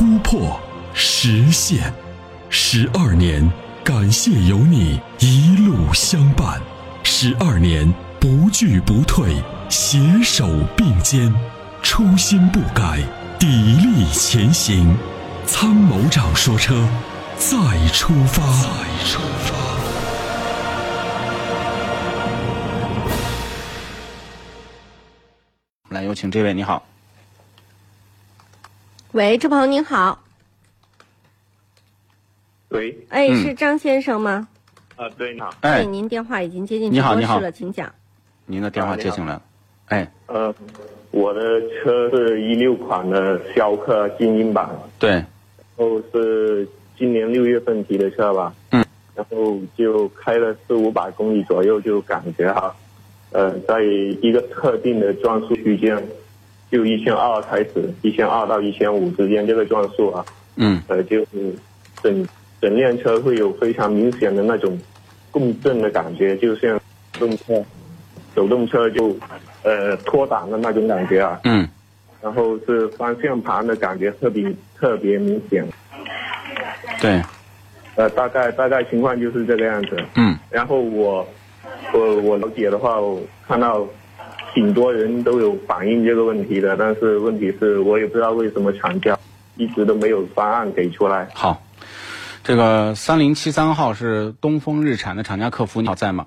突破、实现。十二年，感谢有你一路相伴。十二年，不惧不退，携手并肩，初心不改，砥砺前行。参谋长说：车，再出发。再出发。”来，有请这位，你好。喂，这朋友您好。喂。哎，是张先生吗？啊，对，你好。哎，您电话已经接进你好，你好了，请讲。您的电话接进来了。哎。呃，我的车是一六款的逍客精英版。对。然后是今年六月份提的车吧。嗯。然后就开了四五百公里左右，就感觉哈。呃，在一个特定的转速区间，就一千二开始，一千二到一千五之间这个转速啊，嗯，呃，就是整整辆车会有非常明显的那种共振的感觉，就像动车、手动车就呃脱档的那种感觉啊，嗯，然后是方向盘的感觉特别特别明显，对，呃，大概大概情况就是这个样子，嗯，然后我。我我了解的话，我看到挺多人都有反映这个问题的，但是问题是我也不知道为什么厂家一直都没有方案给出来。好，这个三零七三号是东风日产的厂家客服，你好，在吗？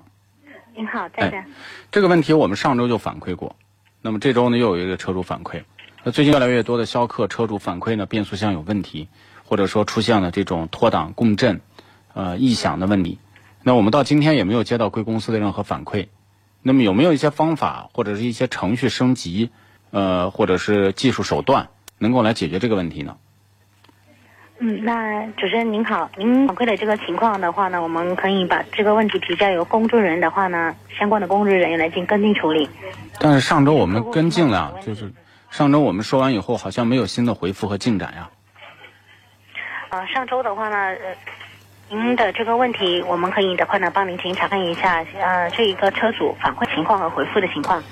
你好，在的。这个问题我们上周就反馈过，那么这周呢又有一个车主反馈，那最近越来越多的逍客车主反馈呢变速箱有问题，或者说出现了这种脱档共振、呃异响的问题。那我们到今天也没有接到贵公司的任何反馈，那么有没有一些方法或者是一些程序升级，呃，或者是技术手段能够来解决这个问题呢？嗯，那主持人您好，您反馈的这个情况的话呢，我们可以把这个问题提交由工作人的话呢，相关的工作人员来进行跟进处理。但是上周我们跟进了，就是上周我们说完以后，好像没有新的回复和进展呀。啊，上周的话呢，呃。您的这个问题，我们可以的话呢，帮您进行查看一下，呃，这一个车主反馈情况和回复的情况。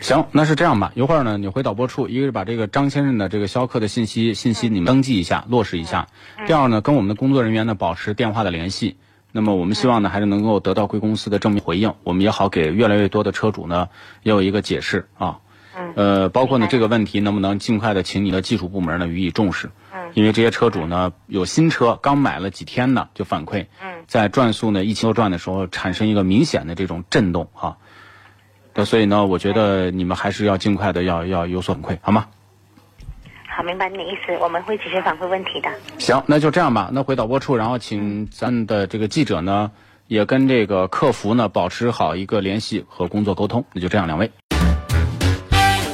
行，那是这样吧，一会儿呢，你回导播处，一个是把这个张先生的这个逍客的信息信息你们登记一下，落实一下；第二呢，跟我们的工作人员呢保持电话的联系。那么我们希望呢，还是能够得到贵公司的正面回应，我们也好给越来越多的车主呢也有一个解释啊。呃，包括呢这个问题能不能尽快的请你的技术部门呢予以重视。因为这些车主呢，有新车刚买了几天呢，就反馈，嗯在转速呢一千多转的时候，产生一个明显的这种震动哈。那所以呢，我觉得你们还是要尽快的要要有所反馈，好吗？好，明白你的意思，我们会及时反馈问题的。行，那就这样吧。那回导播处，然后请咱的这个记者呢，也跟这个客服呢保持好一个联系和工作沟通。那就这样，两位。